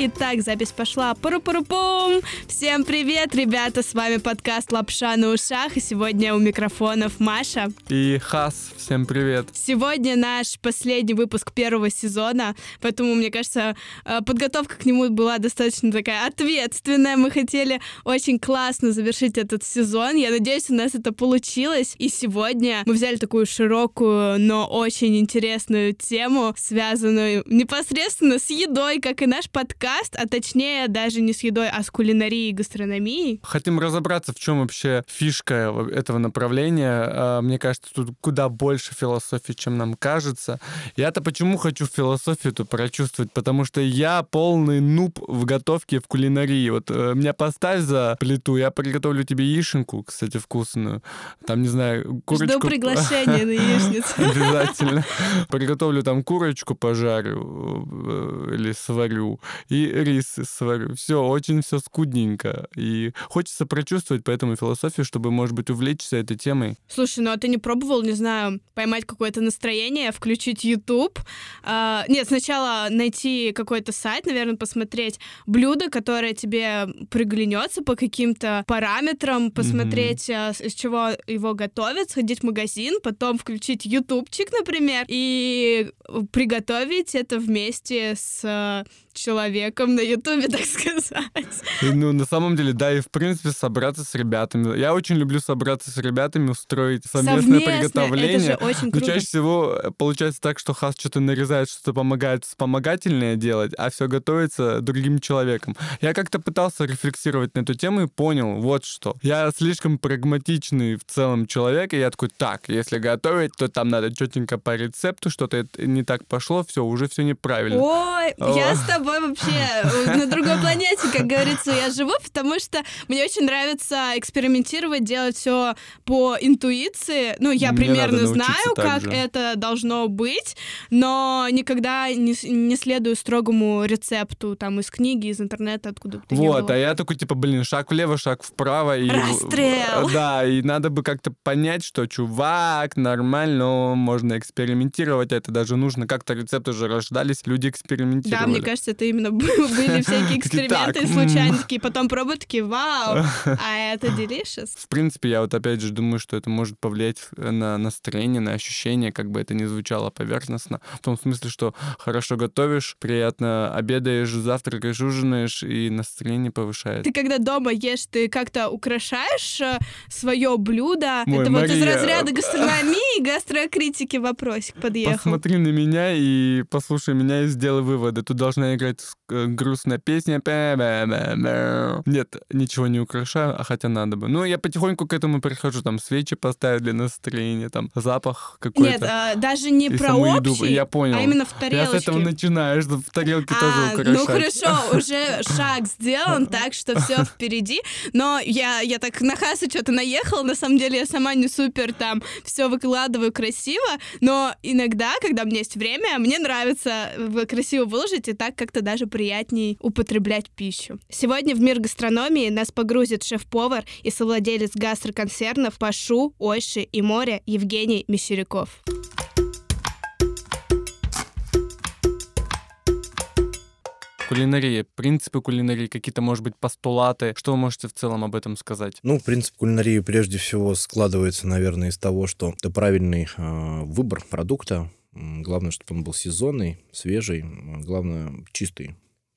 Итак, запись пошла. Пуру-пуру-пум! Всем привет, ребята! С вами подкаст «Лапша на ушах». И сегодня у микрофонов Маша. И Хас. Всем привет. Сегодня наш последний выпуск первого сезона, поэтому, мне кажется, э, подготовка к нему была достаточно такая ответственная. Мы хотели очень классно завершить этот сезон. Я надеюсь, у нас это получилось. И сегодня мы взяли такую широкую, но очень интересную тему, связанную непосредственно с едой, как и наш подкаст, а точнее даже не с едой, а с кулинарией и гастрономией. Хотим разобраться, в чем вообще фишка этого направления. А, мне кажется, тут куда больше философии, чем нам кажется. Я-то почему хочу философию-то прочувствовать? Потому что я полный нуб в готовке, в кулинарии. Вот э, меня поставь за плиту, я приготовлю тебе яишенку, кстати, вкусную. Там, не знаю, курочку... Жду приглашения на яичницу. Обязательно. Приготовлю там курочку, пожарю э, или сварю, и рис сварю. Все, очень все скудненько. И хочется прочувствовать поэтому философию, чтобы, может быть, увлечься этой темой. Слушай, ну а ты не пробовал, не знаю, поймать какое-то настроение, включить YouTube? А, нет, сначала найти какой-то сайт, наверное, посмотреть блюдо, которое тебе приглянется по каким-то параметрам, посмотреть, mm-hmm. из чего его готовят, сходить в магазин, потом включить ютубчик, например, и приготовить это вместе с э, человеком на Ютубе, так сказать. Ну, на самом деле, да, и в принципе собраться с ребятами. Я очень люблю собраться с ребятами, устроить совместное, совместное приготовление. Это же очень круто. Но чаще всего э, получается так, что Хас что-то нарезает, что-то помогает вспомогательное делать, а все готовится другим человеком. Я как-то пытался рефлексировать на эту тему и понял вот что. Я слишком прагматичный в целом человек, и я такой, так, если готовить, то там надо четенько по рецепту, что-то не так пошло, все, уже все неправильно. Ой, я с тобой тобой вообще на другой планете, как говорится, я живу, потому что мне очень нравится экспериментировать, делать все по интуиции. Ну, я мне примерно знаю, как же. это должно быть, но никогда не, не следую строгому рецепту там из книги, из интернета, откуда то Вот, а я такой, типа, блин, шаг влево, шаг вправо. И, Расстрел! Да, и надо бы как-то понять, что, чувак, нормально, можно экспериментировать, это даже нужно. Как-то рецепты же рождались, люди экспериментировали. Да, мне кажется, это именно были всякие эксперименты случайные, такие, потом пробуют, такие, вау, а это delicious. В принципе, я вот опять же думаю, что это может повлиять на настроение, на ощущение, как бы это ни звучало поверхностно, в том смысле, что хорошо готовишь, приятно обедаешь, завтракаешь, ужинаешь, и настроение повышает. Ты когда дома ешь, ты как-то украшаешь э, свое блюдо? Мой, это Мария... вот из разряда гастрономии, гастрокритики вопросик подъехал. Посмотри на меня и послушай меня и сделай выводы. Тут должна играть э, грустная песня. Нет, ничего не украшаю, а хотя надо бы. Ну, я потихоньку к этому прихожу, там, свечи поставить для настроения, там, запах какой-то. Нет, а, даже не про общий, еду. я понял. а именно в тарелочке. Я с этого начинаю, что в тарелке а, тоже украшать. Ну, хорошо, уже шаг сделан, так что все впереди. Но я, я так на Хаса что-то наехала, на самом деле я сама не супер там все выкладываю красиво, но иногда, когда у меня есть время, мне нравится красиво выложить и так как-то даже приятней употреблять пищу. Сегодня в мир гастрономии нас погрузит шеф-повар и совладелец гастроконцернов Пашу, Ойши и Море Евгений Мещеряков. Кулинария, принципы кулинарии, какие-то, может быть, постулаты. Что вы можете в целом об этом сказать? Ну, принцип кулинарии прежде всего складывается, наверное, из того, что это правильный э, выбор продукта, Главное, чтобы он был сезонный, свежий, главное, чистый.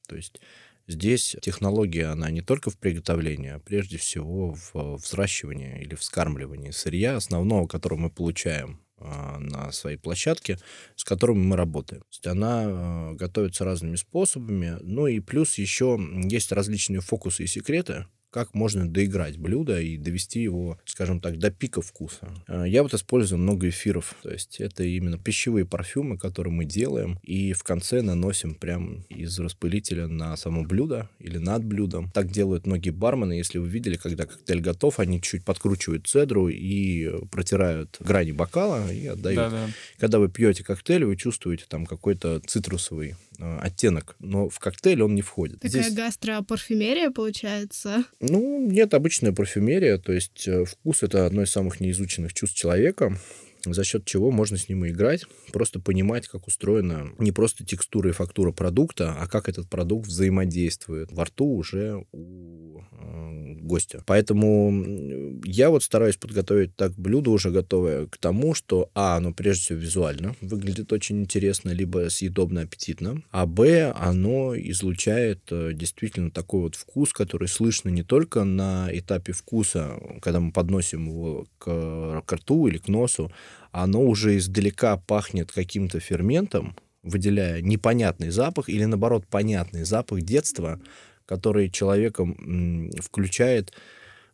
То есть здесь технология, она не только в приготовлении, а прежде всего в взращивании или вскармливании сырья основного, которое мы получаем а, на своей площадке, с которыми мы работаем. То есть она а, готовится разными способами. Ну и плюс еще есть различные фокусы и секреты, как можно доиграть блюдо и довести его, скажем так, до пика вкуса. А, я вот использую много эфиров, то есть это именно пищевые парфюмы, которые мы делаем, и в конце наносим прям из распылителя на само блюдо или над блюдом. Так делают многие бармены, если вы видели, когда коктейль готов, они чуть подкручивают цедру и протирают грани бокала и отдают. Да, да. Когда вы пьете коктейль, вы чувствуете там какой-то цитрусовый э, оттенок, но в коктейль он не входит. Такая Здесь... гастропарфюмерия получается? Ну, нет, обычная парфюмерия, то есть э, вкус — это одно из самых неизученных чувств человека, за счет чего можно с ним играть, просто понимать, как устроена не просто текстура и фактура продукта, а как этот продукт взаимодействует во рту уже у э, гостя. Поэтому я вот стараюсь подготовить так блюдо уже готовое к тому, что, а, оно прежде всего визуально выглядит очень интересно, либо съедобно, аппетитно, а, б, оно излучает э, действительно такой вот вкус, который слышно не только на этапе вкуса, когда мы подносим его к, к рту или к носу, оно уже издалека пахнет каким-то ферментом, выделяя непонятный запах или, наоборот, понятный запах детства, который человеком включает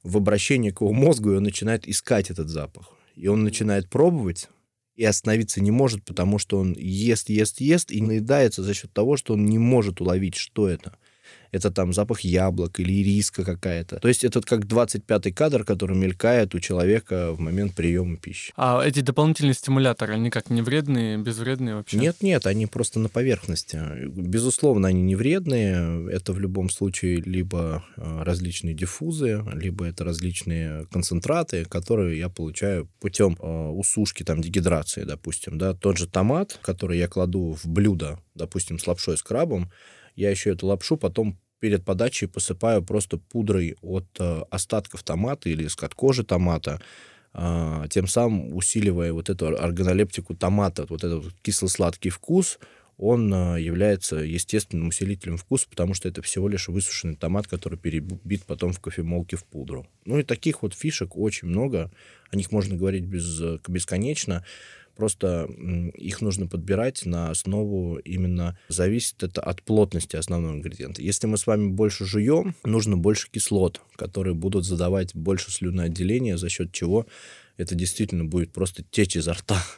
в обращение к его мозгу, и он начинает искать этот запах. И он начинает пробовать, и остановиться не может, потому что он ест, ест, ест, и наедается за счет того, что он не может уловить, что это это там запах яблок или ириска какая-то. То есть это как 25-й кадр, который мелькает у человека в момент приема пищи. А эти дополнительные стимуляторы, они как не вредные, безвредные вообще? Нет, нет, они просто на поверхности. Безусловно, они не вредные. Это в любом случае либо э, различные диффузы, либо это различные концентраты, которые я получаю путем э, усушки, там, дегидрации, допустим. Да? Тот же томат, который я кладу в блюдо, допустим, с лапшой с крабом, я еще эту лапшу потом перед подачей посыпаю просто пудрой от э, остатков томата или из-под кожи томата, э, тем самым усиливая вот эту органолептику томата, вот этот кисло-сладкий вкус, он э, является естественным усилителем вкуса, потому что это всего лишь высушенный томат, который перебит потом в кофемолке в пудру. Ну и таких вот фишек очень много, о них можно говорить без, э, бесконечно. Просто их нужно подбирать на основу именно зависит это от плотности основного ингредиента. Если мы с вами больше жуем, нужно больше кислот, которые будут задавать больше слюноотделения, за счет чего это действительно будет просто течь изо рта.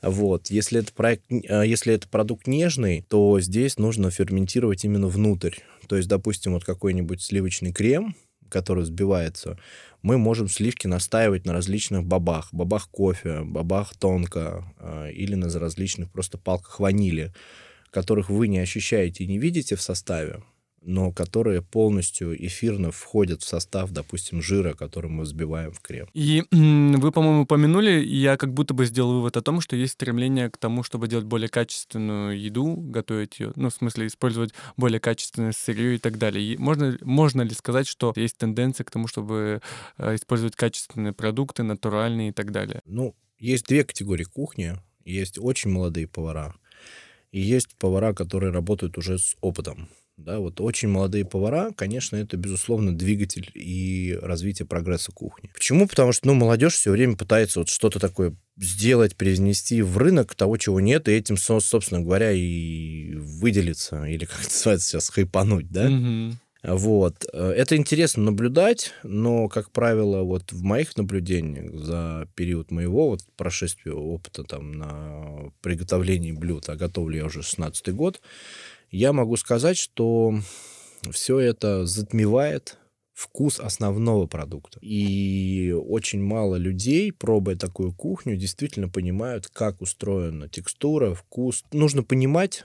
Вот. Если это, проект, а, если это продукт нежный, то здесь нужно ферментировать именно внутрь. То есть, допустим, вот какой-нибудь сливочный крем, который взбивается, мы можем сливки настаивать на различных бобах. Бобах кофе, бобах тонко э, или на различных просто палках ванили, которых вы не ощущаете и не видите в составе, но которые полностью эфирно входят в состав, допустим, жира, который мы взбиваем в крем. И вы, по-моему, упомянули, я как будто бы сделал вывод о том, что есть стремление к тому, чтобы делать более качественную еду, готовить ее, ну, в смысле, использовать более качественное сырье и так далее. И можно, можно ли сказать, что есть тенденция к тому, чтобы э, использовать качественные продукты, натуральные и так далее? Ну, есть две категории кухни. Есть очень молодые повара, и есть повара, которые работают уже с опытом. Да, вот очень молодые повара, конечно, это, безусловно, двигатель и развитие прогресса кухни. Почему? Потому что, ну, молодежь все время пытается вот что-то такое сделать, привнести в рынок того, чего нет, и этим, собственно говоря, и выделиться, или, как это называется сейчас, хайпануть, да? Mm-hmm. Вот. Это интересно наблюдать, но, как правило, вот в моих наблюдениях за период моего вот прошествия опыта там на приготовлении блюд, а готовлю я уже 16 год, я могу сказать, что все это затмевает вкус основного продукта. И очень мало людей, пробуя такую кухню, действительно понимают, как устроена текстура, вкус. Нужно понимать,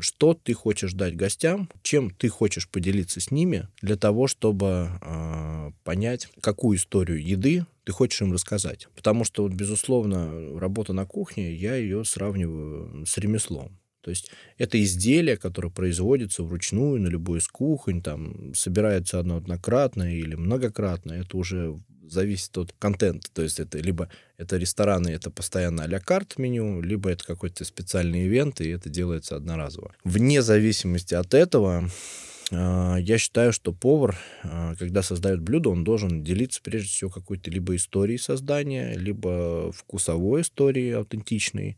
что ты хочешь дать гостям, чем ты хочешь поделиться с ними, для того, чтобы э, понять, какую историю еды ты хочешь им рассказать. Потому что, вот, безусловно, работа на кухне, я ее сравниваю с ремеслом. То есть это изделие, которое производится вручную на любой из кухонь, там собирается оно однократно или многократно, это уже зависит от контента. То есть это либо это рестораны, это постоянно а-ля карт меню, либо это какой-то специальный ивент, и это делается одноразово. Вне зависимости от этого, а, я считаю, что повар, а, когда создает блюдо, он должен делиться прежде всего какой-то либо историей создания, либо вкусовой историей аутентичной,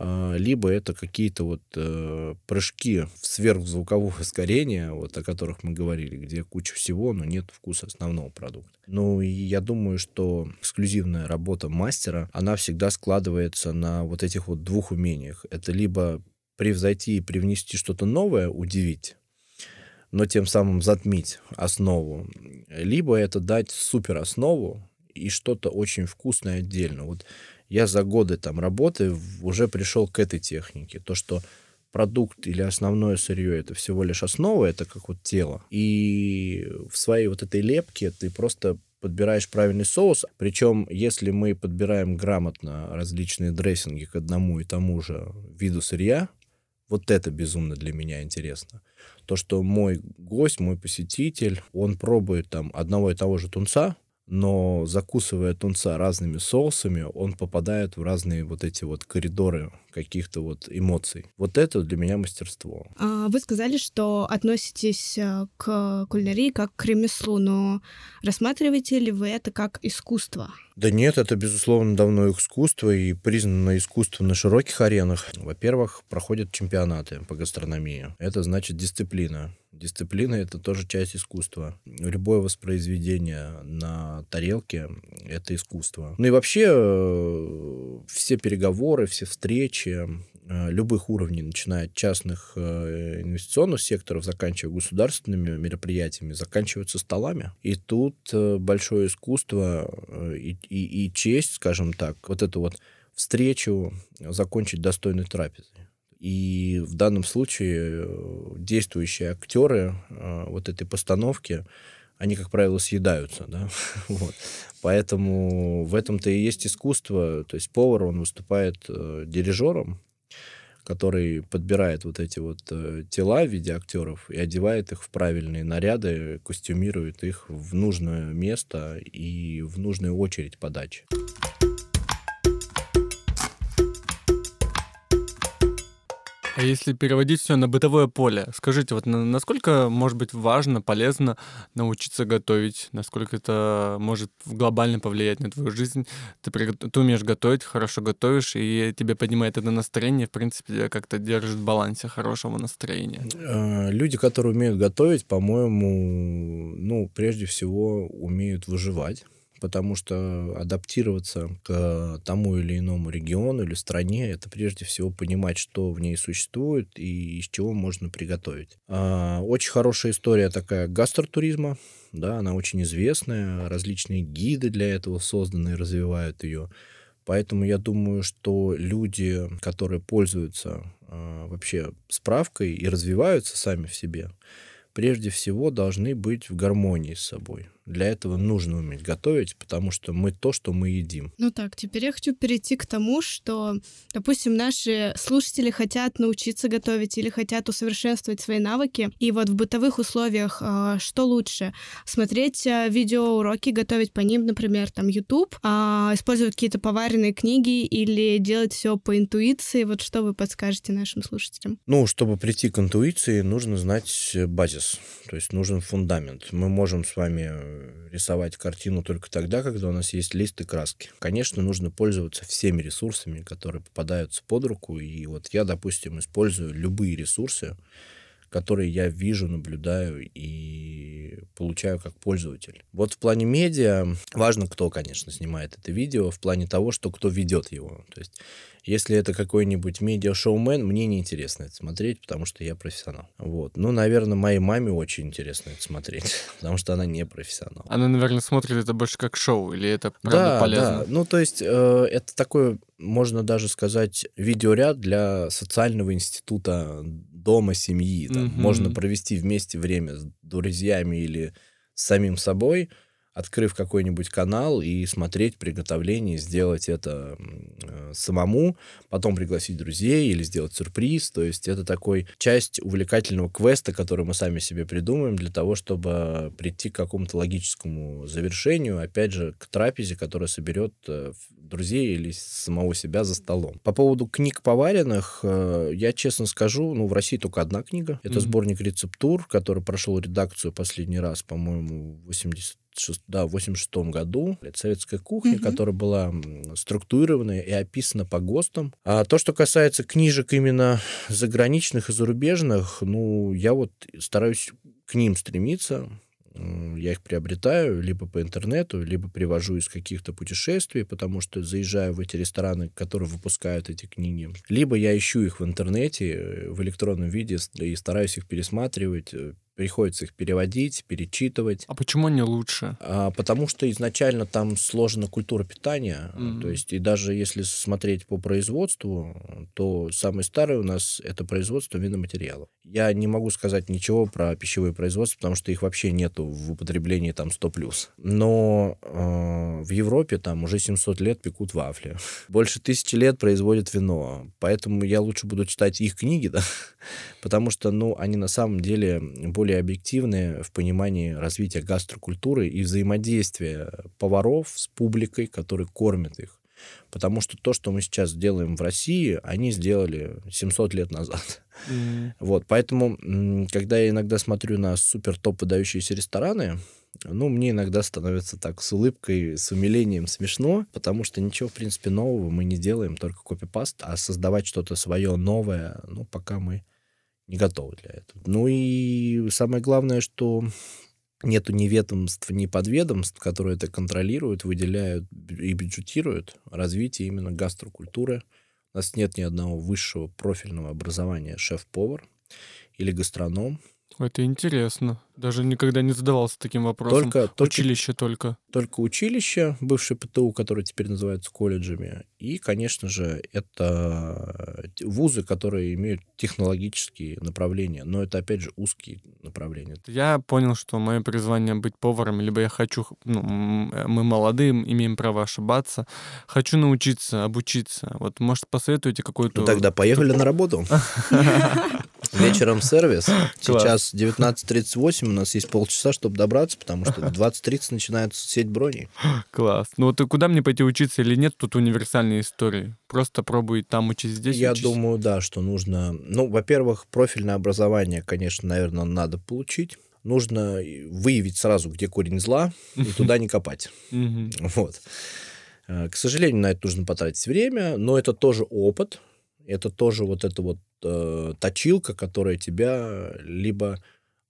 либо это какие-то вот э, прыжки в сверхзвуковое ускорение, вот о которых мы говорили, где куча всего, но нет вкуса основного продукта. Ну и я думаю, что эксклюзивная работа мастера, она всегда складывается на вот этих вот двух умениях. Это либо превзойти и привнести что-то новое, удивить, но тем самым затмить основу, либо это дать супер основу и что-то очень вкусное отдельно. Вот я за годы там работы уже пришел к этой технике. То, что продукт или основное сырье это всего лишь основа, это как вот тело. И в своей вот этой лепке ты просто подбираешь правильный соус, причем если мы подбираем грамотно различные дрессинги к одному и тому же виду сырья, вот это безумно для меня интересно. То, что мой гость, мой посетитель, он пробует там одного и того же тунца, но закусывая тунца разными соусами, он попадает в разные вот эти вот коридоры каких-то вот эмоций. Вот это для меня мастерство. А, вы сказали, что относитесь э, к кулинарии как к ремеслу, но рассматриваете ли вы это как искусство? Да нет, это, безусловно, давно искусство и признано искусство на широких аренах. Во-первых, проходят чемпионаты по гастрономии. Это значит дисциплина. Дисциплина — это тоже часть искусства. Любое воспроизведение на тарелке — это искусство. Ну и вообще э, все переговоры, все встречи э, любых уровней, начиная от частных э, инвестиционных секторов, заканчивая государственными мероприятиями, заканчиваются столами. И тут большое искусство и, и, и честь, скажем так, вот эту вот встречу закончить достойной трапезой. И в данном случае э, действующие актеры э, вот этой постановки, они, как правило, съедаются, да, вот. Поэтому в этом-то и есть искусство, то есть повар, он выступает э, дирижером, который подбирает вот эти вот тела в виде актеров и одевает их в правильные наряды, костюмирует их в нужное место и в нужную очередь подачи. А если переводить все на бытовое поле, скажите, вот насколько может быть важно, полезно научиться готовить, насколько это может глобально повлиять на твою жизнь? Ты, ты умеешь готовить, хорошо готовишь, и тебе поднимает это настроение, в принципе, как-то держит в балансе хорошего настроения. Э, люди, которые умеют готовить, по-моему, ну, прежде всего, умеют выживать потому что адаптироваться к тому или иному региону или стране, это прежде всего понимать, что в ней существует и из чего можно приготовить. А, очень хорошая история такая гастротуризма, да, она очень известная, различные гиды для этого созданы и развивают ее. Поэтому я думаю, что люди, которые пользуются э, вообще справкой и развиваются сами в себе, прежде всего должны быть в гармонии с собой. Для этого нужно уметь готовить, потому что мы то, что мы едим. Ну так, теперь я хочу перейти к тому, что, допустим, наши слушатели хотят научиться готовить или хотят усовершенствовать свои навыки. И вот в бытовых условиях а, что лучше? Смотреть а, видеоуроки, готовить по ним, например, там YouTube, а, использовать какие-то поваренные книги или делать все по интуиции. Вот что вы подскажете нашим слушателям? Ну, чтобы прийти к интуиции, нужно знать базис, то есть нужен фундамент. Мы можем с вами рисовать картину только тогда, когда у нас есть лист и краски. Конечно, нужно пользоваться всеми ресурсами, которые попадаются под руку. И вот я, допустим, использую любые ресурсы, которые я вижу, наблюдаю и получаю как пользователь. Вот в плане медиа важно, кто, конечно, снимает это видео, в плане того, что кто ведет его. То есть если это какой-нибудь медиа-шоумен, мне неинтересно это смотреть, потому что я профессионал. Вот. Ну, наверное, моей маме очень интересно это смотреть, потому что она не профессионал. Она, наверное, смотрит это больше как шоу, или это правда да, полезно? Да, ну, то есть э, это такое, можно даже сказать, видеоряд для социального института дома, семьи. Там. Mm-hmm. Можно провести вместе время с друзьями или с самим собой, открыв какой-нибудь канал и смотреть приготовление, сделать это э, самому, потом пригласить друзей или сделать сюрприз. То есть это такой часть увлекательного квеста, который мы сами себе придумаем для того, чтобы прийти к какому-то логическому завершению, опять же, к трапезе, которая соберет э, друзей или самого себя за столом. По поводу книг поваренных, э, я честно скажу, ну, в России только одна книга. Это mm-hmm. сборник рецептур, который прошел редакцию последний раз, по-моему, в 80 да, в 86 году. Советская кухня, mm-hmm. которая была структурированная и описана по ГОСТам. А то, что касается книжек именно заграничных и зарубежных, ну, я вот стараюсь к ним стремиться я их приобретаю либо по интернету, либо привожу из каких-то путешествий, потому что заезжаю в эти рестораны, которые выпускают эти книги. Либо я ищу их в интернете э, в электронном виде и стараюсь их пересматривать, э, приходится их переводить, перечитывать. А почему они лучше? А, потому что изначально там сложена культура питания. Mm-hmm. То есть, и даже если смотреть по производству, то самый старый у нас это производство виноматериалов. Я не могу сказать ничего про пищевое производство, потому что их вообще нету в употреблении там 100+. Но э, в Европе там уже 700 лет пекут вафли. Больше тысячи лет производят вино. Поэтому я лучше буду читать их книги, да, потому что, ну, они на самом деле более объективные в понимании развития гастрокультуры и взаимодействия поваров с публикой, который кормит их. Потому что то, что мы сейчас делаем в России, они сделали 700 лет назад. Mm. Вот, поэтому, когда я иногда смотрю на супер топ выдающиеся рестораны, ну, мне иногда становится так с улыбкой, с умилением смешно, потому что ничего, в принципе, нового мы не делаем, только копипаст, а создавать что-то свое новое, ну, пока мы не готовы для этого. Ну и самое главное, что нету ни ведомств, ни подведомств, которые это контролируют, выделяют и бюджетируют развитие именно гастрокультуры. У нас нет ни одного высшего профильного образования шеф-повар или гастроном. Это интересно. Даже никогда не задавался таким вопросом. Только, училище только. Только училище, бывшее ПТУ, которое теперь называется колледжами. И, конечно же, это вузы, которые имеют технологические направления. Но это, опять же, узкие направления. Я понял, что мое призвание быть поваром, либо я хочу... Ну, мы молодые, имеем право ошибаться. Хочу научиться, обучиться. Вот, может, посоветуете какую-то... Ну, тогда поехали на работу. Вечером сервис. Сейчас 19.38, у нас есть полчаса, чтобы добраться, потому что в 20.30 начинается сеть броней. Класс. Ну вот куда мне пойти учиться или нет, тут универсальные истории. Просто пробуй там учить, здесь Я учись. думаю, да, что нужно... Ну, во-первых, профильное образование, конечно, наверное, надо получить нужно выявить сразу, где корень зла, и туда не копать. Вот. Э, к сожалению, на это нужно потратить время, но это тоже опыт, это тоже вот эта вот э, точилка, которая тебя либо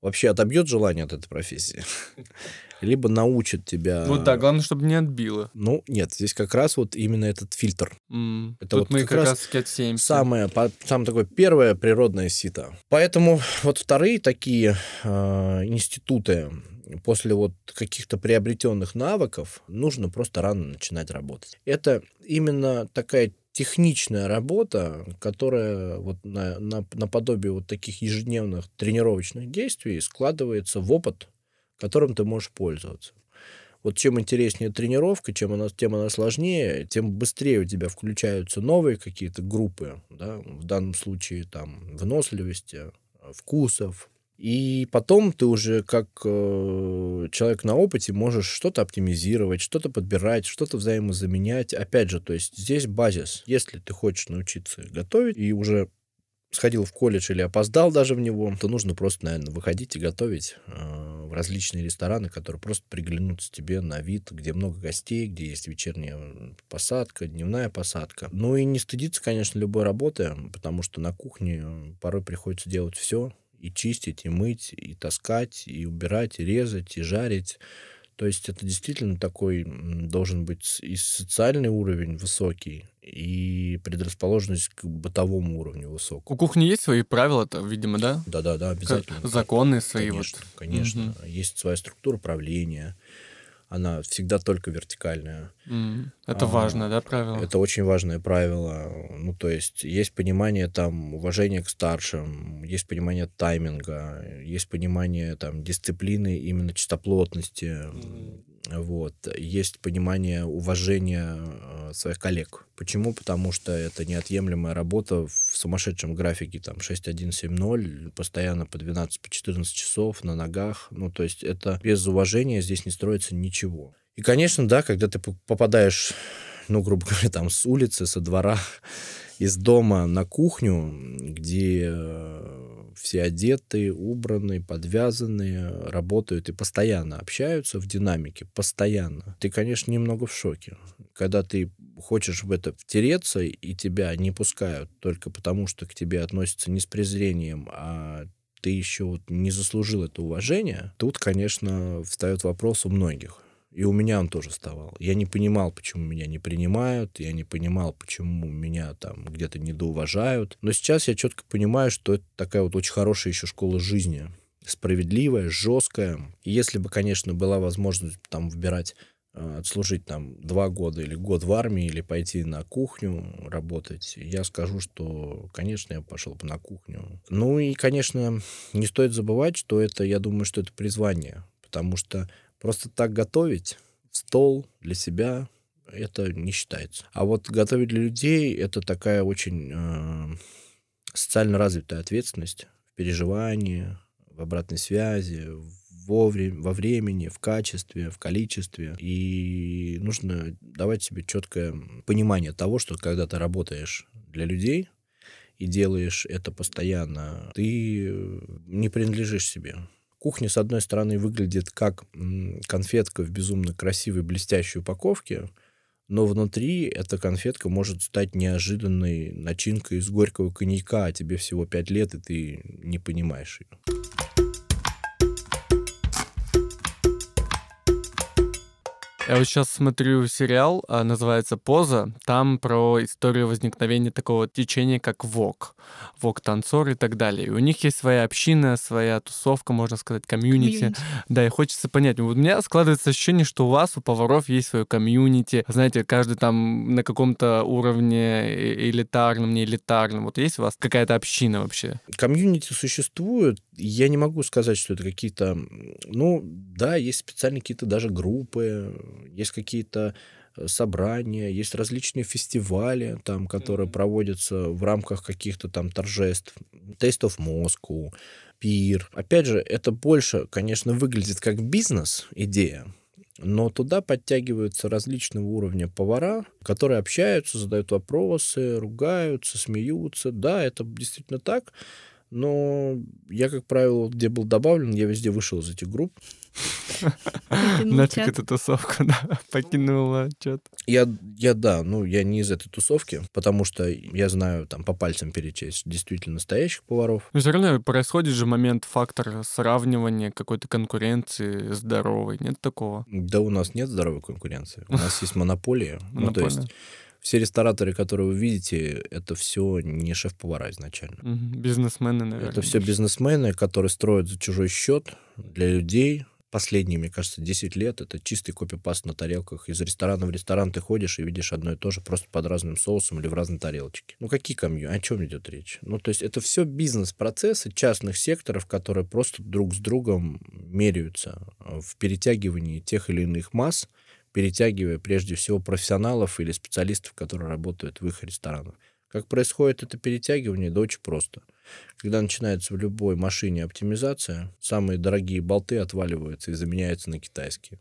вообще отобьет желание от этой профессии, либо научит тебя... Вот да, главное, чтобы не отбило. Ну, нет, здесь как раз вот именно этот фильтр. Mm. Это Тут вот мы как, как раз, раз самое, по, самое такое первое природное сито. Поэтому вот вторые такие э, институты, после вот каких-то приобретенных навыков нужно просто рано начинать работать. Это именно такая техничная работа, которая вот на, на, наподобие вот таких ежедневных тренировочных действий складывается в опыт, которым ты можешь пользоваться. Вот чем интереснее тренировка, чем она, тем она сложнее, тем быстрее у тебя включаются новые какие-то группы, да, в данном случае там выносливости, вкусов, и потом ты уже как э, человек на опыте можешь что-то оптимизировать, что-то подбирать, что-то взаимозаменять. Опять же, то есть здесь базис. Если ты хочешь научиться готовить и уже сходил в колледж или опоздал даже в него, то нужно просто, наверное, выходить и готовить э, в различные рестораны, которые просто приглянутся тебе на вид, где много гостей, где есть вечерняя посадка, дневная посадка. Ну и не стыдиться, конечно, любой работы, потому что на кухне порой приходится делать все, и чистить, и мыть, и таскать, и убирать, и резать, и жарить. То есть это действительно такой должен быть и социальный уровень высокий, и предрасположенность к бытовому уровню высокому. У кухни есть свои правила-то, видимо, да? Да-да-да, обязательно. Законы свои конечно, вот. Конечно, угу. Есть своя структура правления, она всегда только вертикальная. Mm. Это а, важно, да, правило? Это очень важное правило. Ну, то есть есть понимание там уважения к старшим, есть понимание тайминга, есть понимание там дисциплины именно чистоплотности. Mm. Вот. Есть понимание уважения э, своих коллег. Почему? Потому что это неотъемлемая работа в сумасшедшем графике, там, 6-1-7-0, постоянно по 12-14 по часов на ногах. Ну, то есть это без уважения здесь не строится ничего. И, конечно, да, когда ты попадаешь, ну, грубо говоря, там, с улицы, со двора, из дома на кухню, где э, все одетые, убранные, подвязанные, работают и постоянно общаются в динамике, постоянно. Ты, конечно, немного в шоке. Когда ты хочешь в это втереться, и тебя не пускают только потому, что к тебе относятся не с презрением, а ты еще вот не заслужил это уважение, тут, конечно, встает вопрос у многих. И у меня он тоже вставал. Я не понимал, почему меня не принимают, я не понимал, почему меня там где-то недоуважают. Но сейчас я четко понимаю, что это такая вот очень хорошая еще школа жизни. Справедливая, жесткая. И если бы, конечно, была возможность там выбирать э, отслужить там два года или год в армии, или пойти на кухню работать, я скажу, что, конечно, я пошел бы на кухню. Ну и, конечно, не стоит забывать, что это, я думаю, что это призвание, потому что просто так готовить стол для себя это не считается. А вот готовить для людей это такая очень э, социально развитая ответственность в переживании, в обратной связи, во, время, во времени, в качестве, в количестве. И нужно давать себе четкое понимание того, что когда ты работаешь для людей и делаешь это постоянно, ты не принадлежишь себе. Кухня, с одной стороны, выглядит как конфетка в безумно красивой блестящей упаковке, но внутри эта конфетка может стать неожиданной начинкой из горького коньяка, а тебе всего 5 лет, и ты не понимаешь ее. Я вот сейчас смотрю сериал, а, называется «Поза». Там про историю возникновения такого течения, как ВОК. vogue танцор и так далее. И у них есть своя община, своя тусовка, можно сказать, комьюнити. комьюнити. Да, и хочется понять. Вот у меня складывается ощущение, что у вас, у поваров, есть свое комьюнити. Знаете, каждый там на каком-то уровне элитарном, не элитарном. Вот есть у вас какая-то община вообще? Комьюнити существует. Я не могу сказать, что это какие-то... Ну, да, есть специальные какие-то даже группы, есть какие-то э, собрания, есть различные фестивали, там, которые mm-hmm. проводятся в рамках каких-то там торжеств. Taste of Moscow, Пир. Опять же, это больше, конечно, выглядит как бизнес-идея, но туда подтягиваются различного уровня повара, которые общаются, задают вопросы, ругаются, смеются. Да, это действительно так. Но я, как правило, где был добавлен, я везде вышел из этих групп. Нафиг эту тусовку, да, покинула чат. Я, я, да, ну, я не из этой тусовки, потому что я знаю, там, по пальцам перечесть действительно настоящих поваров. Но все равно происходит же момент, фактор сравнивания, какой-то конкуренции здоровой. Нет такого? Да у нас нет здоровой конкуренции. У нас есть монополия. Ну, то есть все рестораторы, которые вы видите, это все не шеф-повара изначально. Бизнесмены, наверное. Это все бизнесмены, которые строят за чужой счет для людей. Последние, мне кажется, 10 лет это чистый копипаст на тарелках. Из ресторана в ресторан ты ходишь и видишь одно и то же, просто под разным соусом или в разной тарелочке. Ну, какие камью? О чем идет речь? Ну, то есть это все бизнес-процессы частных секторов, которые просто друг с другом меряются в перетягивании тех или иных масс, перетягивая прежде всего профессионалов или специалистов, которые работают в их ресторанах. Как происходит это перетягивание? Да очень просто. Когда начинается в любой машине оптимизация, самые дорогие болты отваливаются и заменяются на китайские.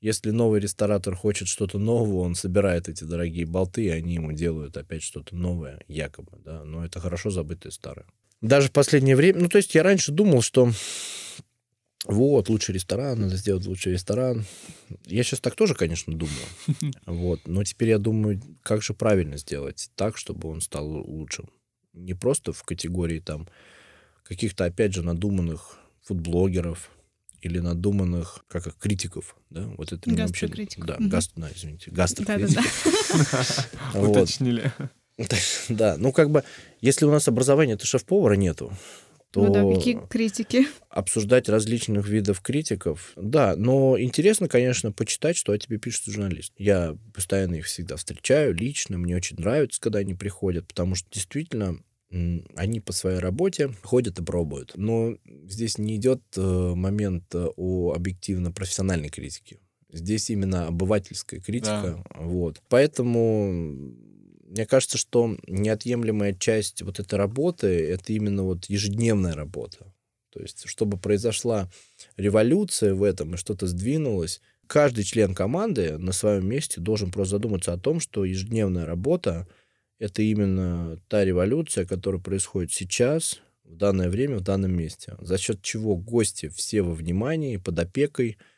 Если новый ресторатор хочет что-то нового, он собирает эти дорогие болты, и они ему делают опять что-то новое, якобы, да, но это хорошо забытое старое. Даже в последнее время, ну, то есть я раньше думал, что вот, лучший ресторан, надо сделать лучший ресторан. Я сейчас так тоже, конечно, думаю. Вот. Но теперь я думаю, как же правильно сделать так, чтобы он стал лучшим. Не просто в категории там каких-то, опять же, надуманных фудблогеров или надуманных, как их, критиков, да? Вот это мне вообще... Да, гаст, да, извините, гастрокритиков. Уточнили. Да, ну как бы, если у нас образования, то шеф-повара нету, то ну да, какие критики? обсуждать различных видов критиков. Да, но интересно, конечно, почитать, что о тебе пишет журналист. Я постоянно их всегда встречаю лично, мне очень нравится, когда они приходят, потому что действительно они по своей работе ходят и пробуют. Но здесь не идет э, момент э, о объективно-профессиональной критике. Здесь именно обывательская критика. Да. Вот. Поэтому мне кажется, что неотъемлемая часть вот этой работы — это именно вот ежедневная работа. То есть, чтобы произошла революция в этом и что-то сдвинулось, каждый член команды на своем месте должен просто задуматься о том, что ежедневная работа — это именно та революция, которая происходит сейчас, в данное время, в данном месте, за счет чего гости все во внимании, под опекой —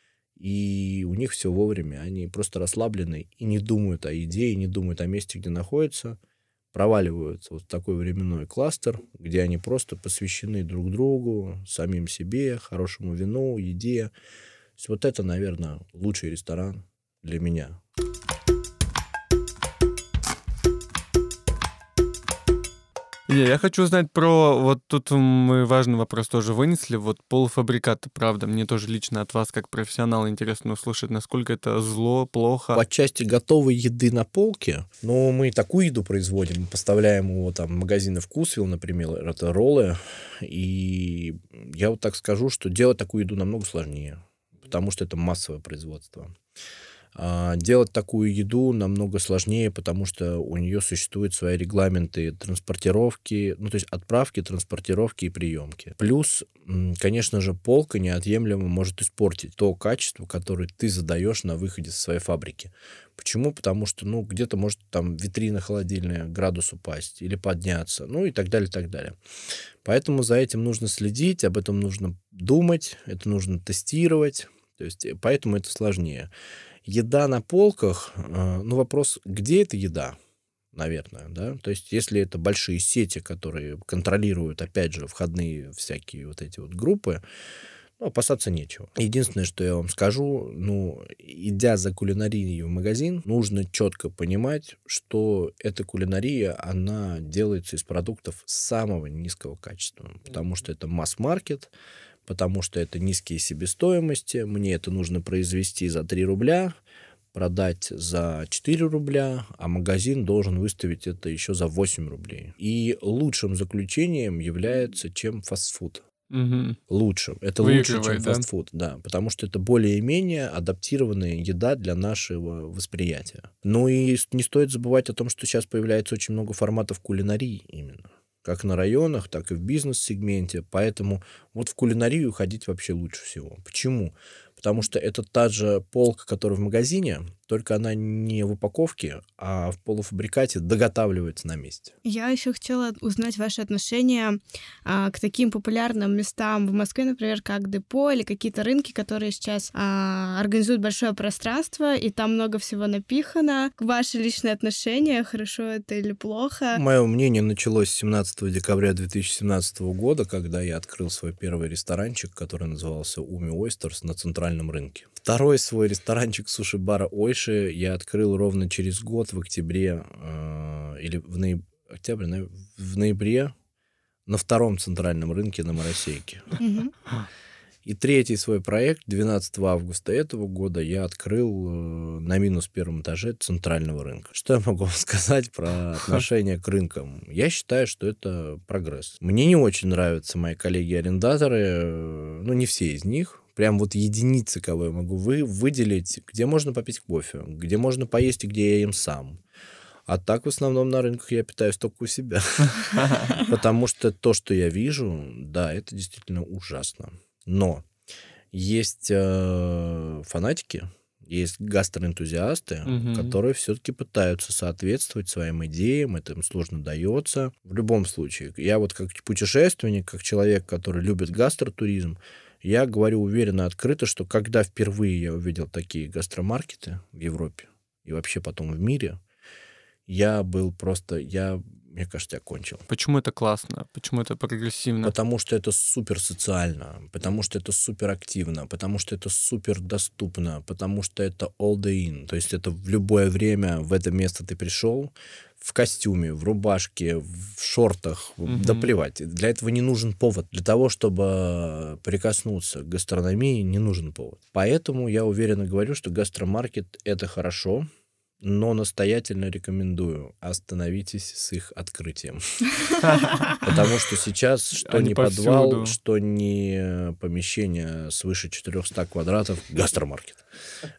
и у них все вовремя. Они просто расслаблены и не думают о идее, не думают о месте, где находятся, проваливаются вот в такой временной кластер, где они просто посвящены друг другу, самим себе, хорошему вину, еде. То есть вот это, наверное, лучший ресторан для меня. Не, я хочу узнать про... Вот тут мы важный вопрос тоже вынесли. Вот полуфабрикаты, правда. Мне тоже лично от вас, как профессионала, интересно услышать, насколько это зло, плохо. По части готовой еды на полке, ну, мы такую еду производим, мы поставляем его там в магазины «Вкусвилл», например, это роллы. И я вот так скажу, что делать такую еду намного сложнее, потому что это массовое производство. А, делать такую еду намного сложнее, потому что у нее существуют свои регламенты транспортировки, ну, то есть отправки, транспортировки и приемки. Плюс, конечно же, полка неотъемлемо может испортить то качество, которое ты задаешь на выходе со своей фабрики. Почему? Потому что, ну, где-то может там витрина холодильная градус упасть или подняться, ну и так далее, так далее. Поэтому за этим нужно следить, об этом нужно думать, это нужно тестировать, то есть э, поэтому это сложнее. Еда на полках, э, ну, вопрос, где эта еда? наверное, да, то есть если это большие сети, которые контролируют, опять же, входные всякие вот эти вот группы, ну, опасаться нечего. Единственное, что я вам скажу, ну, идя за кулинарией в магазин, нужно четко понимать, что эта кулинария, она делается из продуктов самого низкого качества, потому что это масс-маркет, потому что это низкие себестоимости, мне это нужно произвести за 3 рубля, продать за 4 рубля, а магазин должен выставить это еще за 8 рублей. И лучшим заключением является, чем фастфуд. Угу. Лучшим. Это лучше, чем да? фастфуд, да, потому что это более-менее адаптированная еда для нашего восприятия. Ну и не стоит забывать о том, что сейчас появляется очень много форматов кулинарии именно как на районах, так и в бизнес-сегменте. Поэтому вот в кулинарию ходить вообще лучше всего. Почему? Потому что это та же полка, которая в магазине, только она не в упаковке, а в полуфабрикате доготавливается на месте. Я еще хотела узнать ваше отношение а, к таким популярным местам в Москве, например, как депо или какие-то рынки, которые сейчас а, организуют большое пространство, и там много всего напихано. Ваши личные отношения, хорошо это или плохо? Мое мнение началось 17 декабря 2017 года, когда я открыл свой первый ресторанчик, который назывался Уми Ойстерс на центральном рынке. Второй свой ресторанчик суши-бара Ойши я открыл ровно через год в октябре э, или в, нояб... Октябре, ноя... в ноябре на втором центральном рынке на Моросейке. И третий свой проект 12 августа этого года я открыл э, на минус первом этаже центрального рынка. Что я могу вам сказать про отношение к рынкам? Я считаю, что это прогресс. Мне не очень нравятся мои коллеги-арендаторы, э, ну не все из них, прям вот единицы, кого я могу вы, выделить, где можно попить кофе, где можно поесть и где я им сам. А так в основном на рынках я питаюсь только у себя. Потому что то, что я вижу, да, это действительно ужасно. Но есть э, фанатики, есть гастроэнтузиасты, угу. которые все-таки пытаются соответствовать своим идеям, это им сложно дается. В любом случае, я вот как путешественник, как человек, который любит гастротуризм, я говорю уверенно, открыто, что когда впервые я увидел такие гастромаркеты в Европе и вообще потом в мире, я был просто, я, мне кажется, я кончил. Почему это классно? Почему это прогрессивно? Потому что это супер социально, потому что это супер активно, потому что это супер доступно, потому что это all day in. То есть это в любое время в это место ты пришел, в костюме, в рубашке, в шортах, угу. да плевать. Для этого не нужен повод. Для того, чтобы прикоснуться к гастрономии, не нужен повод. Поэтому я уверенно говорю, что гастромаркет — это хорошо, но настоятельно рекомендую остановитесь с их открытием. Потому что сейчас что не подвал, что не помещение свыше 400 квадратов, гастромаркет.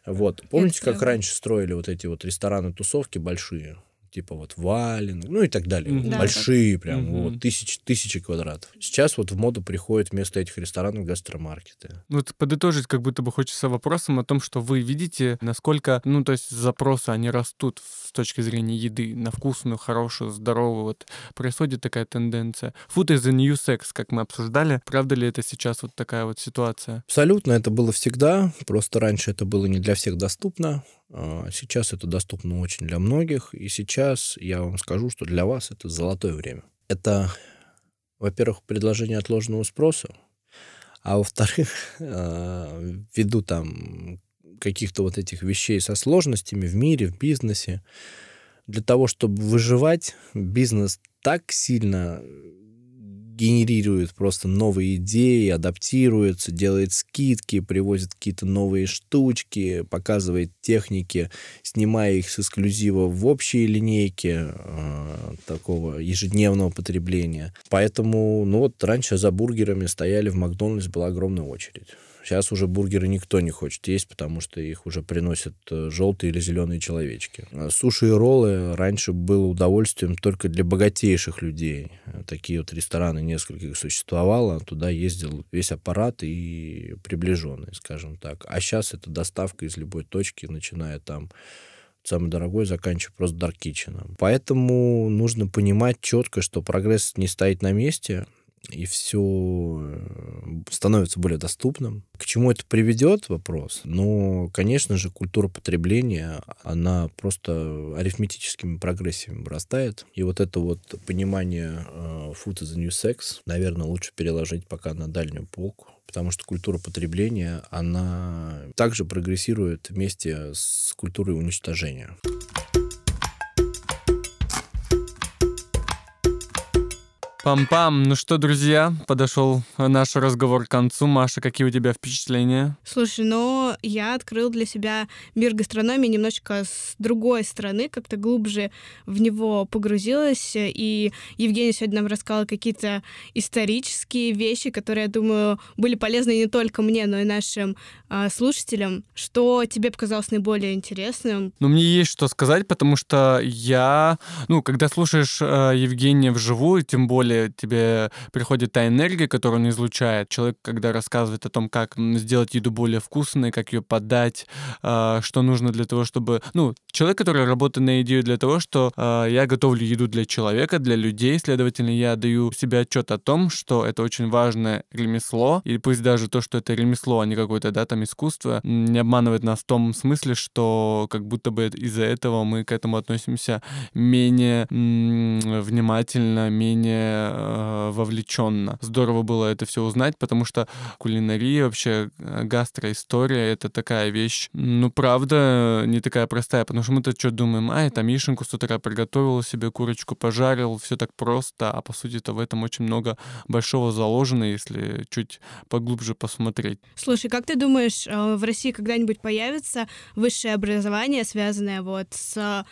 Вот. Помните, как раньше строили вот эти вот рестораны-тусовки большие? Типа вот Вален, ну и так далее. Mm-hmm. Большие прям, mm-hmm. вот, тысячи, тысячи квадратов. Сейчас вот в моду приходят вместо этих ресторанов гастромаркеты. Ну, вот подытожить как будто бы хочется вопросом о том, что вы видите, насколько, ну, то есть запросы, они растут с точки зрения еды на вкусную, хорошую, здоровую. Вот происходит такая тенденция. Food is the new sex, как мы обсуждали. Правда ли это сейчас вот такая вот ситуация? Абсолютно, это было всегда. Просто раньше это было не для всех доступно. А, сейчас это доступно очень для многих, и сейчас я вам скажу, что для вас это золотое время. Это, во-первых, предложение отложенного спроса, а во-вторых, а, ввиду там каких-то вот этих вещей со сложностями в мире, в бизнесе, для того, чтобы выживать, бизнес так сильно генерирует просто новые идеи, адаптируется, делает скидки, привозит какие-то новые штучки, показывает техники, снимая их с эксклюзива в общие линейки э, такого ежедневного потребления. Поэтому, ну вот раньше за бургерами стояли в Макдональдс, была огромная очередь. Сейчас уже бургеры никто не хочет есть, потому что их уже приносят э, желтые или зеленые человечки. А суши и роллы раньше было удовольствием только для богатейших людей. Такие вот рестораны несколько их существовало. Туда ездил весь аппарат и приближенный, скажем так. А сейчас это доставка из любой точки, начиная там самый дорогой, заканчивая просто даркичином. Поэтому нужно понимать четко, что прогресс не стоит на месте, и все э, становится более доступным. К чему это приведет, вопрос. Но, конечно же, культура потребления, она просто арифметическими прогрессиями вырастает. И вот это вот понимание э, food is the new sex, наверное, лучше переложить пока на дальнюю полку потому что культура потребления, она также прогрессирует вместе с культурой уничтожения. Пам-пам. Ну что, друзья, подошел наш разговор к концу. Маша, какие у тебя впечатления? Слушай, ну, я открыл для себя мир гастрономии немножечко с другой стороны, как-то глубже в него погрузилась. И Евгений сегодня нам рассказал какие-то исторические вещи, которые, я думаю, были полезны не только мне, но и нашим э, слушателям. Что тебе показалось наиболее интересным? Ну, мне есть что сказать, потому что я, ну, когда слушаешь э, Евгения вживую, тем более тебе приходит та энергия, которую он излучает. Человек, когда рассказывает о том, как сделать еду более вкусной, как ее подать, э, что нужно для того, чтобы... Ну, человек, который работает на идею для того, что э, я готовлю еду для человека, для людей, следовательно, я даю себе отчет о том, что это очень важное ремесло, и пусть даже то, что это ремесло, а не какое-то, да, там, искусство, не обманывает нас в том смысле, что как будто бы из-за этого мы к этому относимся менее внимательно, менее э, вовлеченно. Здорово было это все узнать, потому что кулинария, вообще э, гастроистория — это такая вещь, ну, правда, не такая простая, потому что мы-то что думаем, а, я там яишенку с утра приготовил себе, курочку пожарил, все так просто, а по сути-то в этом очень много большого заложено, если чуть поглубже посмотреть. Слушай, как ты думаешь, э, в России когда-нибудь появится высшее образование, связанное вот с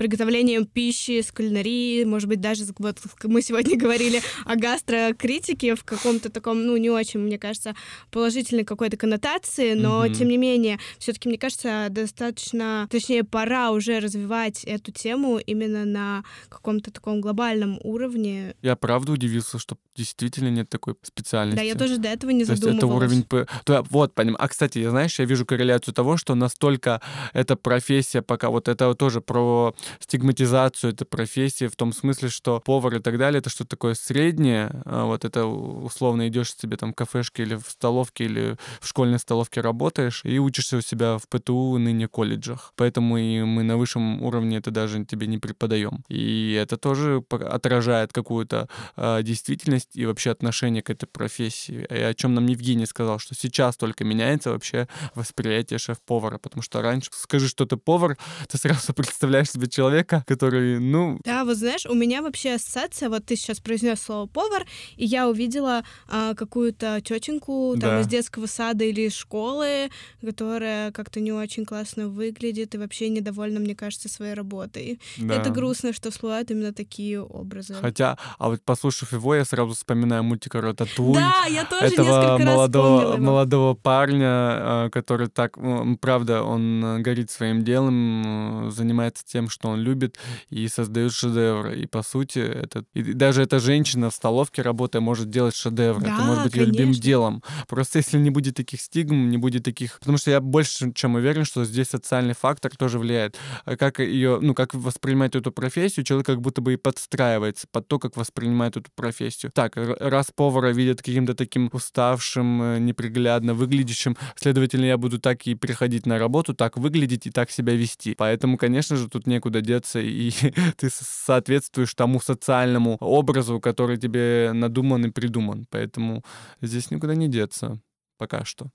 приготовлением пищи, с кулинарией, может быть, даже вот мы сегодня говорили о гастрокритике в каком-то таком, ну, не очень, мне кажется, положительной какой-то коннотации, но, mm-hmm. тем не менее, все таки мне кажется, достаточно, точнее, пора уже развивать эту тему именно на каком-то таком глобальном уровне. Я правда удивился, что действительно нет такой специальности. Да, я тоже до этого не То задумывалась. есть это уровень... То, вот, поним... А, кстати, я, знаешь, я вижу корреляцию того, что настолько эта профессия пока... Вот это тоже про стигматизацию этой профессии в том смысле, что повар и так далее это что-то такое среднее. А вот это условно идешь себе там в кафешке или в столовке или в школьной столовке работаешь и учишься у себя в ПТУ, ныне колледжах. Поэтому и мы на высшем уровне это даже тебе не преподаем. И это тоже отражает какую-то э, действительность и вообще отношение к этой профессии. И о чем нам Евгений сказал, что сейчас только меняется вообще восприятие шеф-повара, потому что раньше скажи, что ты повар, ты сразу представляешь себе человека, который, ну... Да, вот знаешь, у меня вообще ассоциация, вот ты сейчас произнес слово повар, и я увидела а, какую-то тетеньку там да. из детского сада или из школы, которая как-то не очень классно выглядит и вообще недовольна, мне кажется, своей работой. Да. Это грустно, что всплывают именно такие образы. Хотя, а вот послушав его, я сразу вспоминаю мультик Рататуй. Да, я тоже этого несколько молодого, раз молодого парня, а, который так, правда, он горит своим делом, занимается тем, что он любит, и создает шедевры. И по сути, это, и даже эта женщина в столовке работая может делать шедевры. Да, это может быть конечно. ее любимым делом. Просто если не будет таких стигм, не будет таких... Потому что я больше чем уверен, что здесь социальный фактор тоже влияет. А Как ее, ну, как воспринимать эту профессию, человек как будто бы и подстраивается под то, как воспринимает эту профессию. Так, раз повара видят каким-то таким уставшим, э, неприглядно выглядящим, следовательно, я буду так и приходить на работу, так выглядеть и так себя вести. Поэтому, конечно же, тут некуда деться, и ты соответствуешь тому социальному образу, который тебе надуман и придуман. Поэтому здесь никуда не деться пока что.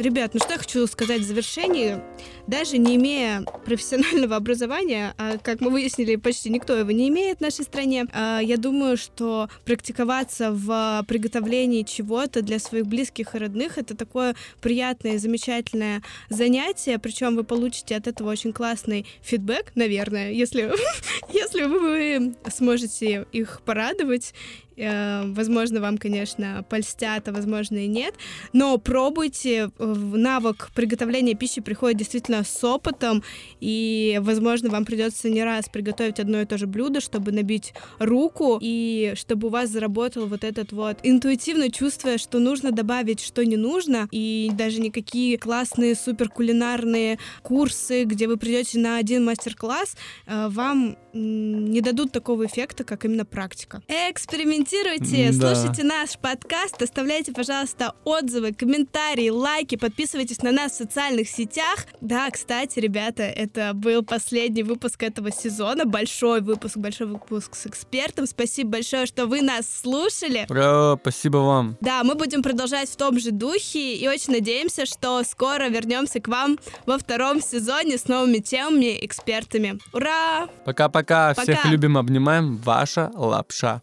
Ребят, ну что я хочу сказать в завершении. Даже не имея профессионального образования, а как мы выяснили, почти никто его не имеет в нашей стране, а, я думаю, что практиковаться в приготовлении чего-то для своих близких и родных это такое приятное, замечательное занятие, причем вы получите от этого очень классный фидбэк, наверное, если, если вы сможете их порадовать Э, возможно, вам, конечно, польстят, а возможно и нет. Но пробуйте. Навык приготовления пищи приходит действительно с опытом. И, возможно, вам придется не раз приготовить одно и то же блюдо, чтобы набить руку, и чтобы у вас заработал вот этот вот интуитивно чувство, что нужно добавить, что не нужно. И даже никакие классные супер кулинарные курсы, где вы придете на один мастер-класс, э, вам не дадут такого эффекта, как именно практика. Экспериментируйте, да. слушайте наш подкаст, оставляйте, пожалуйста, отзывы, комментарии, лайки, подписывайтесь на нас в социальных сетях. Да, кстати, ребята, это был последний выпуск этого сезона, большой выпуск, большой выпуск с экспертом. Спасибо большое, что вы нас слушали. Ура, спасибо вам. Да, мы будем продолжать в том же духе и очень надеемся, что скоро вернемся к вам во втором сезоне с новыми темами, экспертами. Ура! Пока-пока. Всех любим, обнимаем. Ваша лапша.